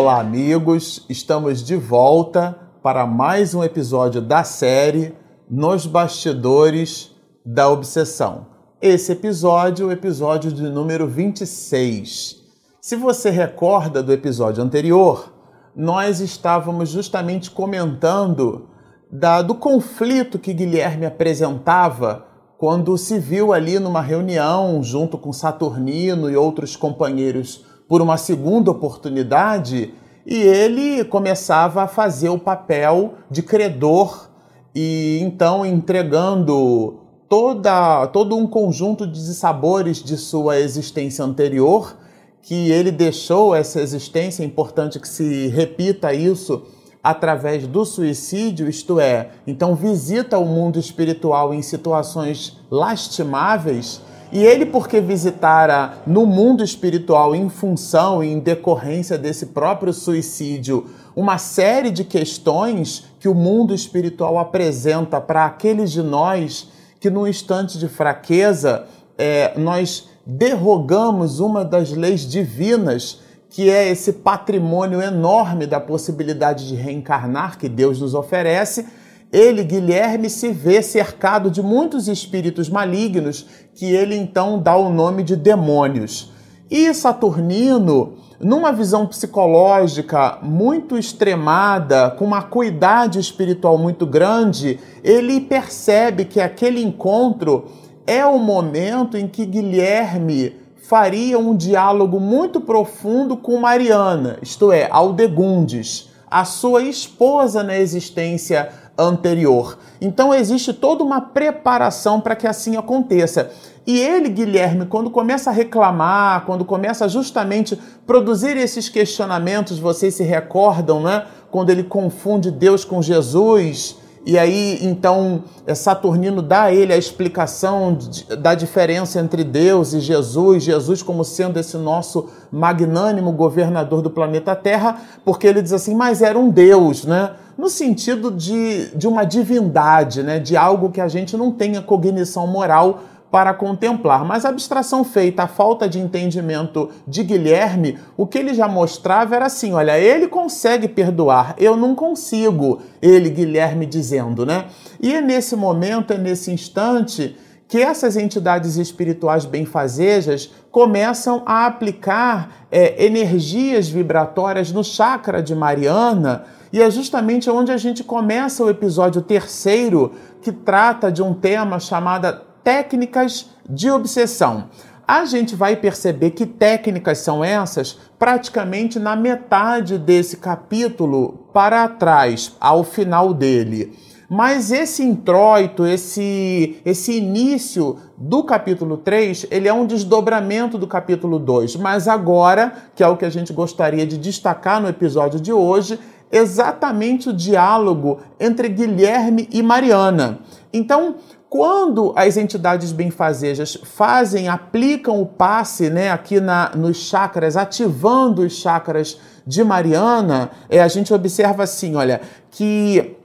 Olá, amigos! Estamos de volta para mais um episódio da série Nos Bastidores da Obsessão. Esse episódio é o episódio de número 26. Se você recorda do episódio anterior, nós estávamos justamente comentando da, do conflito que Guilherme apresentava quando se viu ali numa reunião junto com Saturnino e outros companheiros por uma segunda oportunidade e ele começava a fazer o papel de credor e então entregando toda, todo um conjunto de sabores de sua existência anterior que ele deixou essa existência, é importante que se repita isso através do suicídio, isto é, então visita o mundo espiritual em situações lastimáveis e ele, porque visitara no mundo espiritual em função e em decorrência desse próprio suicídio uma série de questões que o mundo espiritual apresenta para aqueles de nós que, no instante de fraqueza, é, nós derrogamos uma das leis divinas, que é esse patrimônio enorme da possibilidade de reencarnar que Deus nos oferece ele, Guilherme, se vê cercado de muitos espíritos malignos que ele então dá o nome de demônios. E Saturnino, numa visão psicológica muito extremada, com uma cuidade espiritual muito grande, ele percebe que aquele encontro é o momento em que Guilherme faria um diálogo muito profundo com Mariana, isto é, Aldegundes, a sua esposa na existência anterior. Então existe toda uma preparação para que assim aconteça. E ele, Guilherme, quando começa a reclamar, quando começa justamente produzir esses questionamentos, vocês se recordam, né? Quando ele confunde Deus com Jesus, e aí então é, Saturnino dá a ele a explicação da diferença entre Deus e Jesus, Jesus como sendo esse nosso magnânimo governador do planeta Terra, porque ele diz assim, mas era um Deus, né? No sentido de, de uma divindade, né? de algo que a gente não tenha cognição moral para contemplar. Mas a abstração feita, a falta de entendimento de Guilherme, o que ele já mostrava era assim: olha, ele consegue perdoar, eu não consigo. Ele, Guilherme, dizendo, né? E é nesse momento, é nesse instante que essas entidades espirituais benfazejas começam a aplicar é, energias vibratórias no chakra de Mariana e é justamente onde a gente começa o episódio terceiro, que trata de um tema chamado técnicas de obsessão. A gente vai perceber que técnicas são essas praticamente na metade desse capítulo para trás, ao final dele. Mas esse introito, esse, esse início do capítulo 3, ele é um desdobramento do capítulo 2. Mas agora, que é o que a gente gostaria de destacar no episódio de hoje, exatamente o diálogo entre Guilherme e Mariana. Então, quando as entidades benfazejas fazem, aplicam o passe né, aqui na, nos chakras, ativando os chakras de Mariana, é, a gente observa assim, olha, que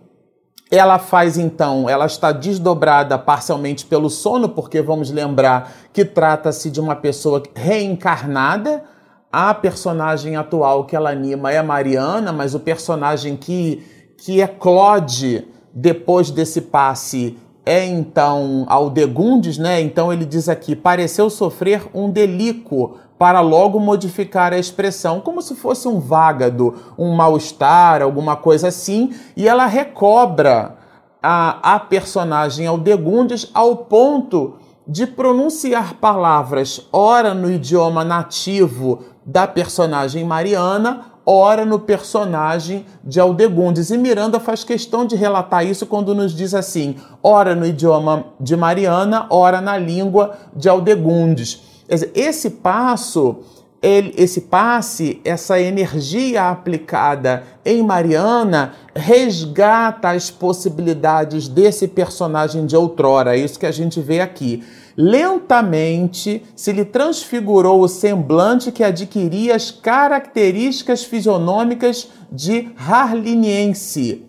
ela faz então, ela está desdobrada parcialmente pelo sono, porque vamos lembrar que trata-se de uma pessoa reencarnada, a personagem atual que ela anima é a Mariana, mas o personagem que, que é Claude depois desse passe é então Aldegundes, né? Então ele diz aqui: pareceu sofrer um delíquo para logo modificar a expressão, como se fosse um vágado, um mal-estar, alguma coisa assim, e ela recobra a, a personagem Aldegundes ao ponto de pronunciar palavras, ora no idioma nativo da personagem Mariana, ora no personagem de Aldegundes. E Miranda faz questão de relatar isso quando nos diz assim: ora no idioma de Mariana, ora na língua de Aldegundes. Esse passo, esse passe, essa energia aplicada em Mariana resgata as possibilidades desse personagem de outrora. É isso que a gente vê aqui. Lentamente se lhe transfigurou o semblante que adquiria as características fisionômicas de Harliniense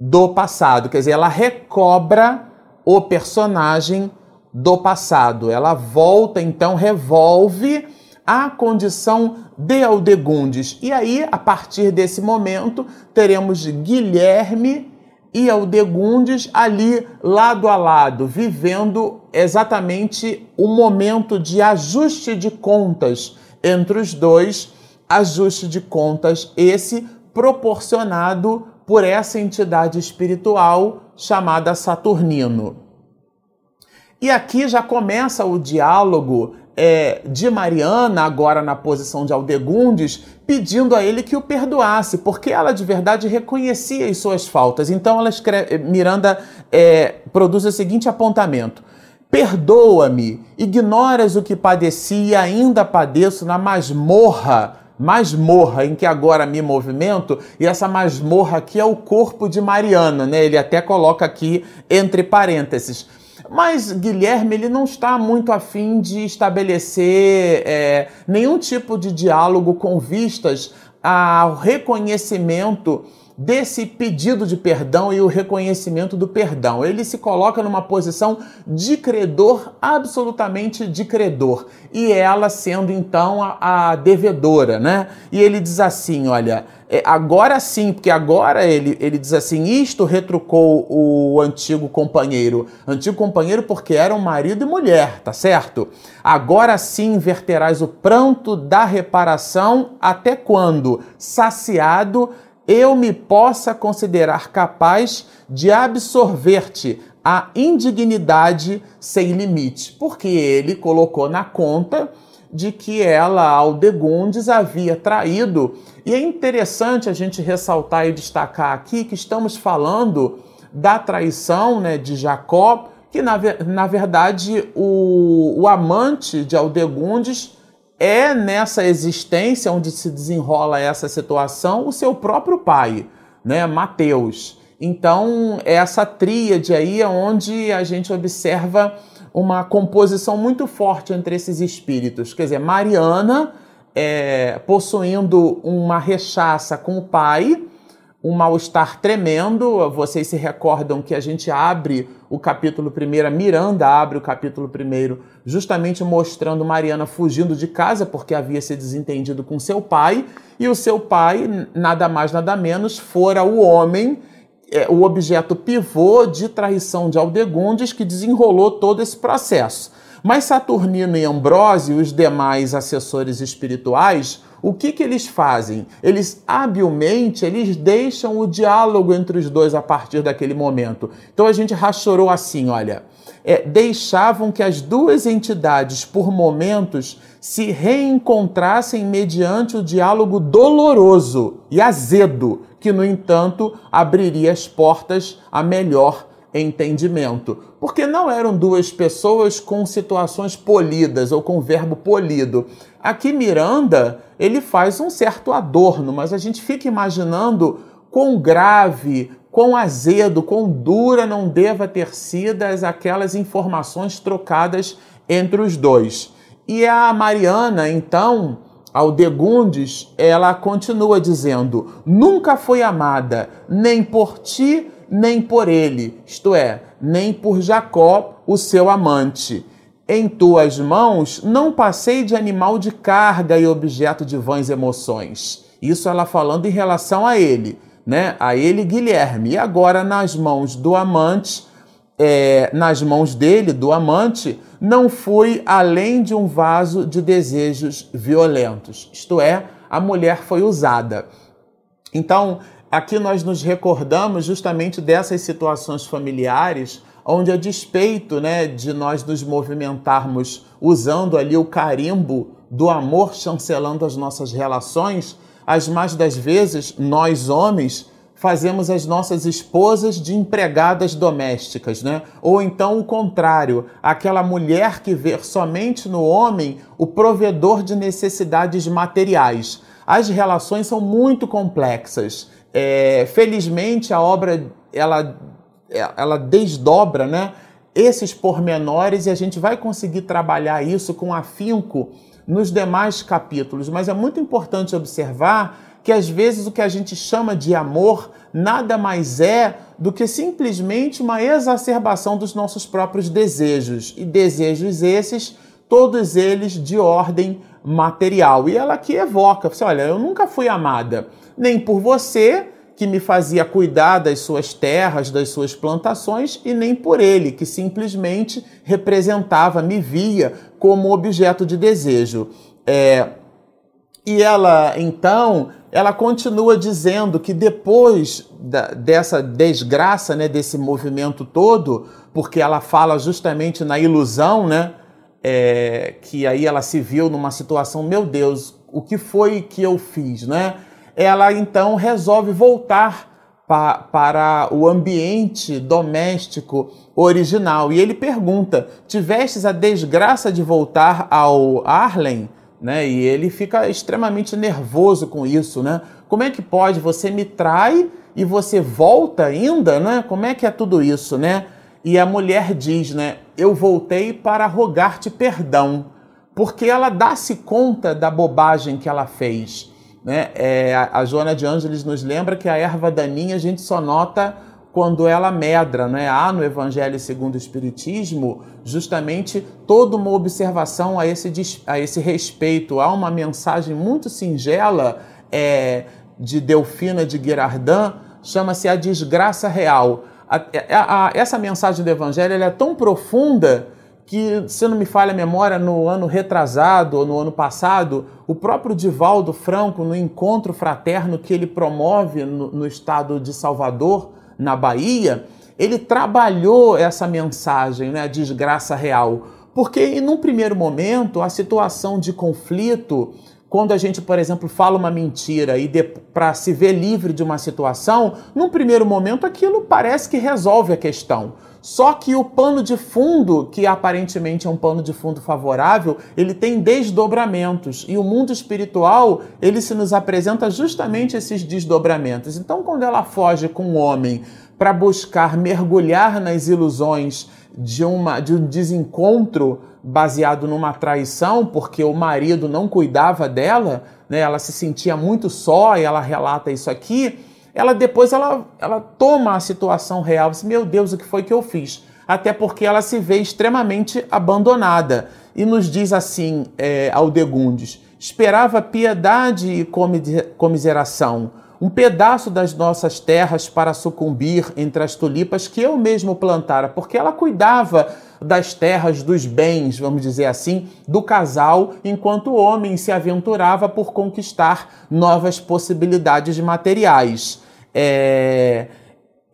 do passado. Quer dizer, ela recobra o personagem do passado. Ela volta, então, revolve à condição de Aldegundes. E aí, a partir desse momento, teremos Guilherme e Aldegundes ali lado a lado, vivendo exatamente o momento de ajuste de contas entre os dois, ajuste de contas esse proporcionado por essa entidade espiritual chamada Saturnino. E aqui já começa o diálogo é, de Mariana, agora na posição de Aldegundes, pedindo a ele que o perdoasse, porque ela de verdade reconhecia as suas faltas. Então ela escreve, Miranda é, produz o seguinte apontamento. Perdoa-me, ignoras o que padeci e ainda padeço na masmorra, masmorra em que agora me movimento, e essa masmorra aqui é o corpo de Mariana, né? Ele até coloca aqui entre parênteses. Mas Guilherme ele não está muito afim de estabelecer é, nenhum tipo de diálogo com vistas ao reconhecimento desse pedido de perdão e o reconhecimento do perdão. Ele se coloca numa posição de credor, absolutamente de credor, e ela sendo então a, a devedora, né? E ele diz assim: olha, é, agora sim, porque agora ele, ele diz assim: isto retrucou o antigo companheiro. Antigo companheiro porque eram marido e mulher, tá certo? Agora sim verterás o pranto da reparação, até quando, saciado, eu me possa considerar capaz de absorver-te a indignidade sem limite, porque ele colocou na conta de que ela, Aldegundes, havia traído. E é interessante a gente ressaltar e destacar aqui que estamos falando da traição né, de Jacó, que na, na verdade o, o amante de Aldegundes é nessa existência onde se desenrola essa situação o seu próprio pai, né, Mateus. Então, é essa tríade aí é onde a gente observa uma composição muito forte entre esses espíritos. Quer dizer, Mariana é, possuindo uma rechaça com o pai, um mal-estar tremendo. Vocês se recordam que a gente abre o capítulo primeiro, a Miranda abre o capítulo primeiro, justamente mostrando Mariana fugindo de casa porque havia se desentendido com seu pai, e o seu pai, nada mais, nada menos, fora o homem, é, o objeto pivô de traição de Aldegundes que desenrolou todo esse processo. Mas Saturnino e Ambrósio, os demais assessores espirituais, o que, que eles fazem? Eles habilmente eles deixam o diálogo entre os dois a partir daquele momento. Então a gente rachorou assim, olha, é, deixavam que as duas entidades, por momentos, se reencontrassem mediante o diálogo doloroso e azedo, que, no entanto, abriria as portas a melhor entendimento. Porque não eram duas pessoas com situações polidas ou com verbo polido. Aqui Miranda, ele faz um certo adorno, mas a gente fica imaginando quão grave, quão azedo, quão dura não deva ter sido aquelas informações trocadas entre os dois. E a Mariana, então, Aldegundes, ela continua dizendo: nunca foi amada, nem por ti, nem por ele, isto é, nem por Jacó, o seu amante. Em tuas mãos não passei de animal de carga e objeto de vãs emoções. Isso ela falando em relação a ele, né? A ele, Guilherme. E agora nas mãos do amante, é, nas mãos dele, do amante, não fui além de um vaso de desejos violentos. Isto é, a mulher foi usada. Então, aqui nós nos recordamos justamente dessas situações familiares onde a despeito né, de nós nos movimentarmos usando ali o carimbo do amor chancelando as nossas relações, as mais das vezes nós homens fazemos as nossas esposas de empregadas domésticas, né? Ou então o contrário, aquela mulher que vê somente no homem o provedor de necessidades materiais. As relações são muito complexas. É, felizmente a obra ela ela desdobra, né? Esses pormenores e a gente vai conseguir trabalhar isso com afinco nos demais capítulos. Mas é muito importante observar que às vezes o que a gente chama de amor nada mais é do que simplesmente uma exacerbação dos nossos próprios desejos. E desejos esses todos eles de ordem material. E ela aqui evoca, assim, olha, eu nunca fui amada nem por você, que me fazia cuidar das suas terras, das suas plantações, e nem por ele, que simplesmente representava, me via como objeto de desejo. É, e ela, então, ela continua dizendo que depois da, dessa desgraça, né, desse movimento todo, porque ela fala justamente na ilusão, né, é, que aí ela se viu numa situação, meu Deus, o que foi que eu fiz, né? Ela então resolve voltar pa, para o ambiente doméstico original e ele pergunta: tivestes a desgraça de voltar ao Arlen? Né? E ele fica extremamente nervoso com isso, né? Como é que pode? Você me trai e você volta ainda, né? Como é que é tudo isso, né? E a mulher diz, né? Eu voltei para rogar-te perdão, porque ela dá-se conta da bobagem que ela fez. Né? É, a Joana de Ângeles nos lembra que a erva daninha a gente só nota quando ela medra. Né? Há no Evangelho segundo o Espiritismo justamente toda uma observação a esse, a esse respeito. Há uma mensagem muito singela é, de Delfina de Guirardin, chama-se A Desgraça Real. A, a, a, essa mensagem do Evangelho é tão profunda que, se não me falha a memória, no ano retrasado ou no ano passado, o próprio Divaldo Franco, no encontro fraterno que ele promove no, no estado de Salvador, na Bahia, ele trabalhou essa mensagem, né, a desgraça real. Porque, num primeiro momento, a situação de conflito, quando a gente, por exemplo, fala uma mentira e para se ver livre de uma situação, num primeiro momento aquilo parece que resolve a questão. Só que o pano de fundo, que aparentemente é um pano de fundo favorável, ele tem desdobramentos. E o mundo espiritual, ele se nos apresenta justamente esses desdobramentos. Então, quando ela foge com o homem para buscar mergulhar nas ilusões de, uma, de um desencontro baseado numa traição, porque o marido não cuidava dela, né? ela se sentia muito só e ela relata isso aqui ela depois ela, ela toma a situação real, assim, meu Deus, o que foi que eu fiz? Até porque ela se vê extremamente abandonada. E nos diz assim, é, Aldegundes, esperava piedade e comiseração, um pedaço das nossas terras para sucumbir entre as tulipas que eu mesmo plantara, porque ela cuidava das terras, dos bens, vamos dizer assim, do casal, enquanto o homem se aventurava por conquistar novas possibilidades materiais é,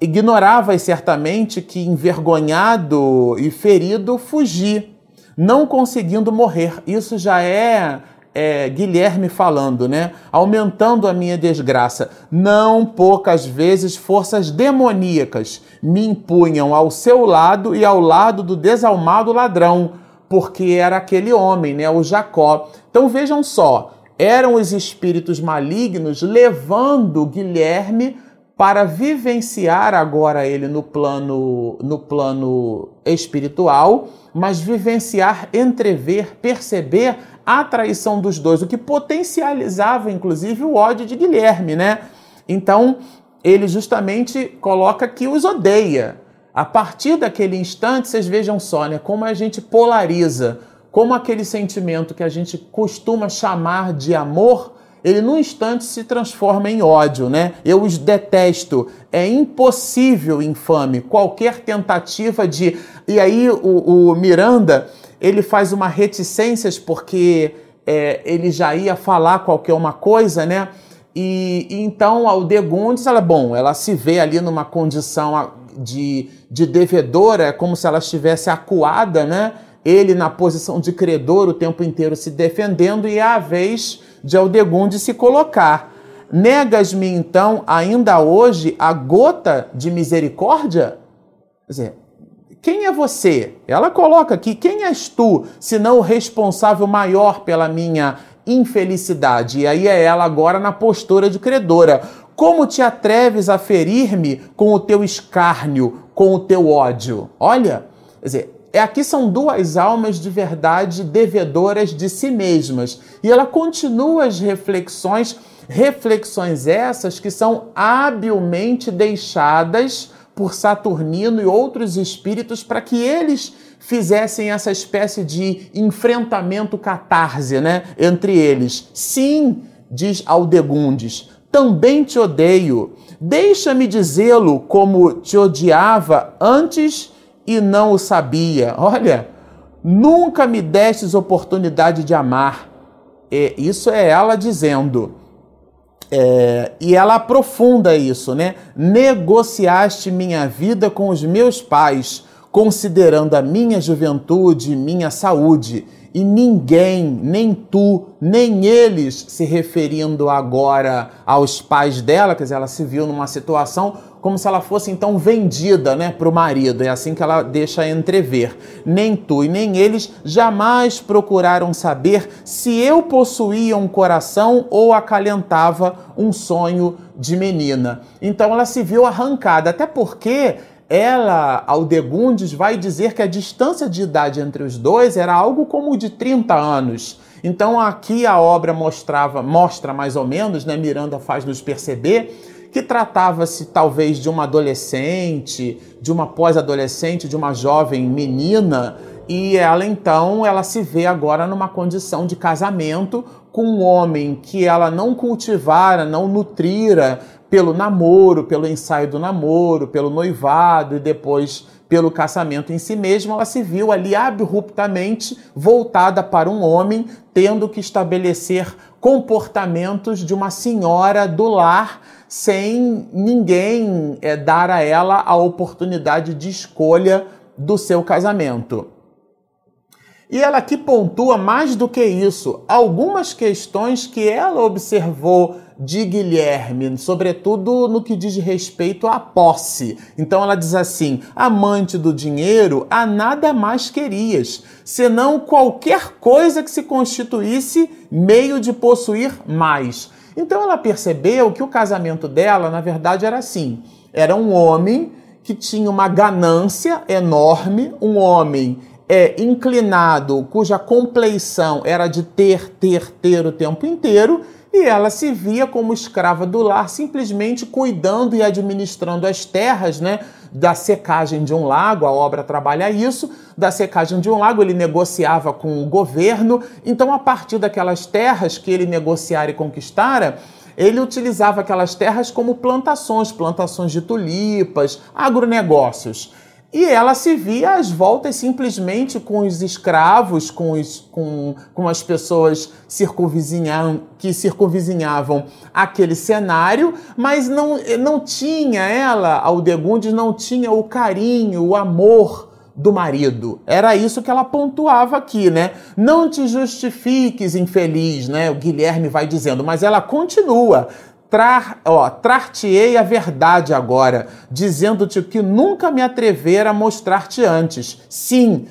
ignorava certamente que, envergonhado e ferido, fugi, não conseguindo morrer. Isso já é, é, Guilherme falando, né? Aumentando a minha desgraça. Não poucas vezes forças demoníacas me impunham ao seu lado e ao lado do desalmado ladrão, porque era aquele homem, né? O Jacó. Então vejam só, eram os espíritos malignos levando Guilherme para vivenciar agora ele no plano, no plano espiritual, mas vivenciar, entrever, perceber a traição dos dois, o que potencializava inclusive o ódio de Guilherme, né? Então, ele justamente coloca que os odeia. A partir daquele instante, vocês vejam só, né, como a gente polariza, como aquele sentimento que a gente costuma chamar de amor ele num instante se transforma em ódio, né? Eu os detesto. É impossível, infame, qualquer tentativa de. E aí o, o Miranda ele faz uma reticências porque é, ele já ia falar qualquer uma coisa, né? E, e então Aldegundes, ela, bom, ela se vê ali numa condição de, de devedora, é como se ela estivesse acuada, né? Ele na posição de credor o tempo inteiro se defendendo, e é a vez de Aldegunde se colocar. Negas-me então, ainda hoje, a gota de misericórdia? Quer dizer, quem é você? Ela coloca aqui: quem és tu, senão o responsável maior pela minha infelicidade? E aí é ela agora na postura de credora. Como te atreves a ferir-me com o teu escárnio, com o teu ódio? Olha, quer dizer, é, aqui são duas almas de verdade devedoras de si mesmas. E ela continua as reflexões, reflexões essas que são habilmente deixadas por Saturnino e outros espíritos para que eles fizessem essa espécie de enfrentamento catarse, né, entre eles. Sim, diz Aldegundes, também te odeio. Deixa-me dizê-lo como te odiava antes e não o sabia. Olha, nunca me destes oportunidade de amar. É, isso é ela dizendo. É, e ela aprofunda isso, né? Negociaste minha vida com os meus pais, considerando a minha juventude, minha saúde e ninguém, nem tu, nem eles, se referindo agora aos pais dela, quer dizer, ela se viu numa situação como se ela fosse então vendida né, para o marido, é assim que ela deixa entrever. Nem tu e nem eles jamais procuraram saber se eu possuía um coração ou acalentava um sonho de menina. Então ela se viu arrancada, até porque ela, Aldegundes, vai dizer que a distância de idade entre os dois era algo como de 30 anos. Então aqui a obra mostrava, mostra mais ou menos, né, Miranda faz nos perceber que tratava-se talvez de uma adolescente, de uma pós-adolescente, de uma jovem menina, e ela então ela se vê agora numa condição de casamento com um homem que ela não cultivara, não nutrira pelo namoro, pelo ensaio do namoro, pelo noivado e depois pelo casamento em si mesmo, ela se viu ali abruptamente voltada para um homem, tendo que estabelecer comportamentos de uma senhora do lar sem ninguém é, dar a ela a oportunidade de escolha do seu casamento. E ela aqui pontua mais do que isso, algumas questões que ela observou de Guilherme, sobretudo no que diz respeito à posse. Então ela diz assim: amante do dinheiro, a nada mais querias, senão qualquer coisa que se constituísse meio de possuir mais. Então ela percebeu que o casamento dela, na verdade, era assim: era um homem que tinha uma ganância enorme, um homem é, inclinado, cuja compleição era de ter, ter, ter o tempo inteiro, e ela se via como escrava do lar, simplesmente cuidando e administrando as terras, né? Da secagem de um lago, a obra trabalha isso, da secagem de um lago, ele negociava com o governo, então a partir daquelas terras que ele negociara e conquistara, ele utilizava aquelas terras como plantações, plantações de tulipas, agronegócios. E ela se via às voltas simplesmente com os escravos, com, os, com, com as pessoas circunvizinham, que circunvizinhavam aquele cenário, mas não, não tinha ela, Aldegundes, não tinha o carinho, o amor do marido. Era isso que ela pontuava aqui, né? Não te justifiques, infeliz, né? O Guilherme vai dizendo, mas ela continua Trar, ó, trar-te-ei a verdade agora, dizendo-te que nunca me atrevera a mostrar-te antes. Sim,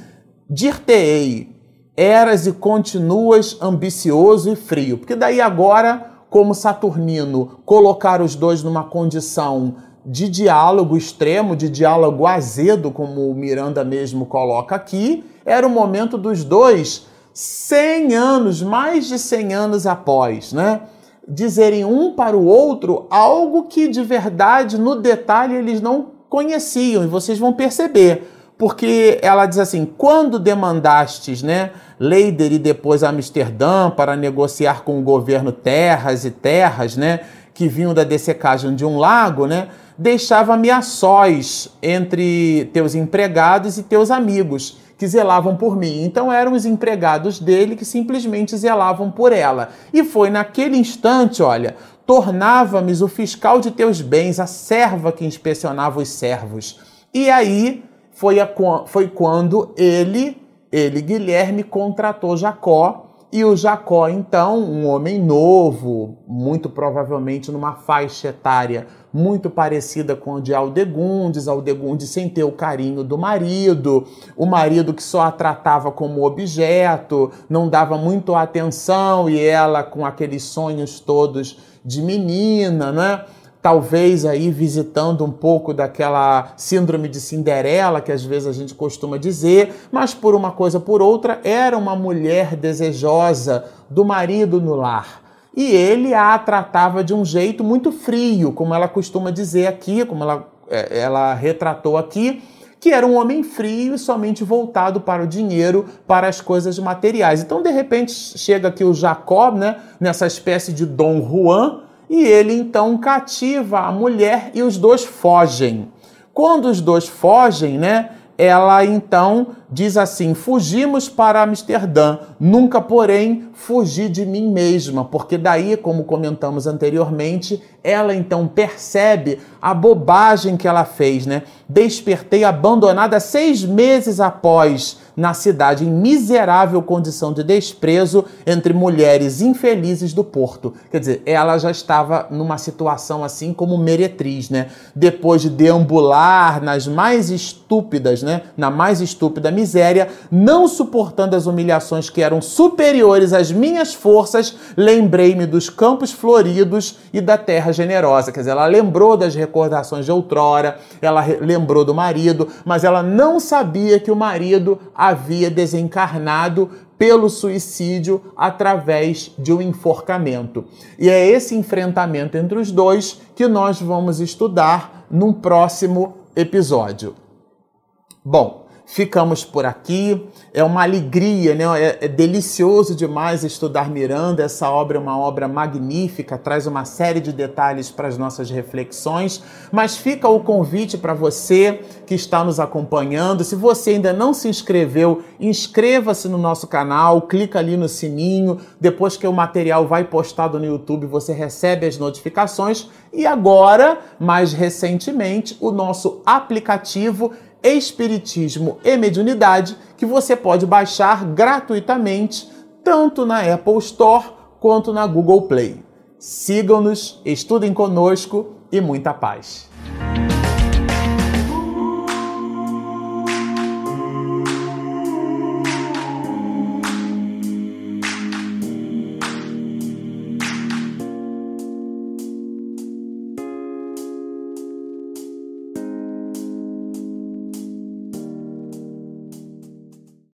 dir-te-ei, eras e continuas ambicioso e frio. Porque daí agora, como Saturnino, colocar os dois numa condição de diálogo extremo, de diálogo azedo, como o Miranda mesmo coloca aqui, era o momento dos dois 100 anos, mais de 100 anos após, né? Dizerem um para o outro algo que de verdade, no detalhe, eles não conheciam, e vocês vão perceber. Porque ela diz assim: quando demandastes, né, Leider e depois Amsterdã para negociar com o governo terras e terras, né, que vinham da dessecagem de um lago, né, deixava-me a sós entre teus empregados e teus amigos que zelavam por mim. Então eram os empregados dele que simplesmente zelavam por ela. E foi naquele instante, olha, tornava-me o fiscal de teus bens, a serva que inspecionava os servos. E aí foi, a, foi quando ele, ele, Guilherme, contratou Jacó. E o Jacó, então, um homem novo, muito provavelmente numa faixa etária muito parecida com a de Aldegundes, Aldegundes sem ter o carinho do marido, o marido que só a tratava como objeto, não dava muito atenção e ela com aqueles sonhos todos de menina, né? Talvez aí visitando um pouco daquela síndrome de Cinderela que às vezes a gente costuma dizer, mas por uma coisa por outra era uma mulher desejosa do marido no lar e ele a tratava de um jeito muito frio, como ela costuma dizer aqui, como ela é, ela retratou aqui que era um homem frio e somente voltado para o dinheiro, para as coisas materiais. Então, de repente, chega aqui o Jacob, né, nessa espécie de Dom Juan, e ele então cativa a mulher e os dois fogem. Quando os dois fogem, né, ela então diz assim: Fugimos para Amsterdã, nunca, porém, fugi de mim mesma, porque daí, como comentamos anteriormente, ela então percebe a bobagem que ela fez, né? Despertei abandonada seis meses após na cidade em miserável condição de desprezo entre mulheres infelizes do porto. Quer dizer, ela já estava numa situação assim como meretriz, né? Depois de deambular nas mais estúpidas, né? Na mais estúpida miséria, não suportando as humilhações que eram superiores às minhas forças, lembrei-me dos campos floridos e da terra generosa. Quer dizer, ela lembrou das recordações de outrora, ela lembrou do marido, mas ela não sabia que o marido havia desencarnado pelo suicídio através de um enforcamento. E é esse enfrentamento entre os dois que nós vamos estudar num próximo episódio. Bom, ficamos por aqui. É uma alegria, né? É, é, delicioso demais estudar Miranda. Essa obra é uma obra magnífica, traz uma série de detalhes para as nossas reflexões. Mas fica o convite para você que está nos acompanhando. Se você ainda não se inscreveu, inscreva-se no nosso canal, clica ali no sininho. Depois que o material vai postado no YouTube, você recebe as notificações. E agora, mais recentemente, o nosso aplicativo Espiritismo e Mediunidade, que você pode baixar gratuitamente tanto na Apple Store quanto na Google Play. Sigam-nos, estudem conosco e muita paz.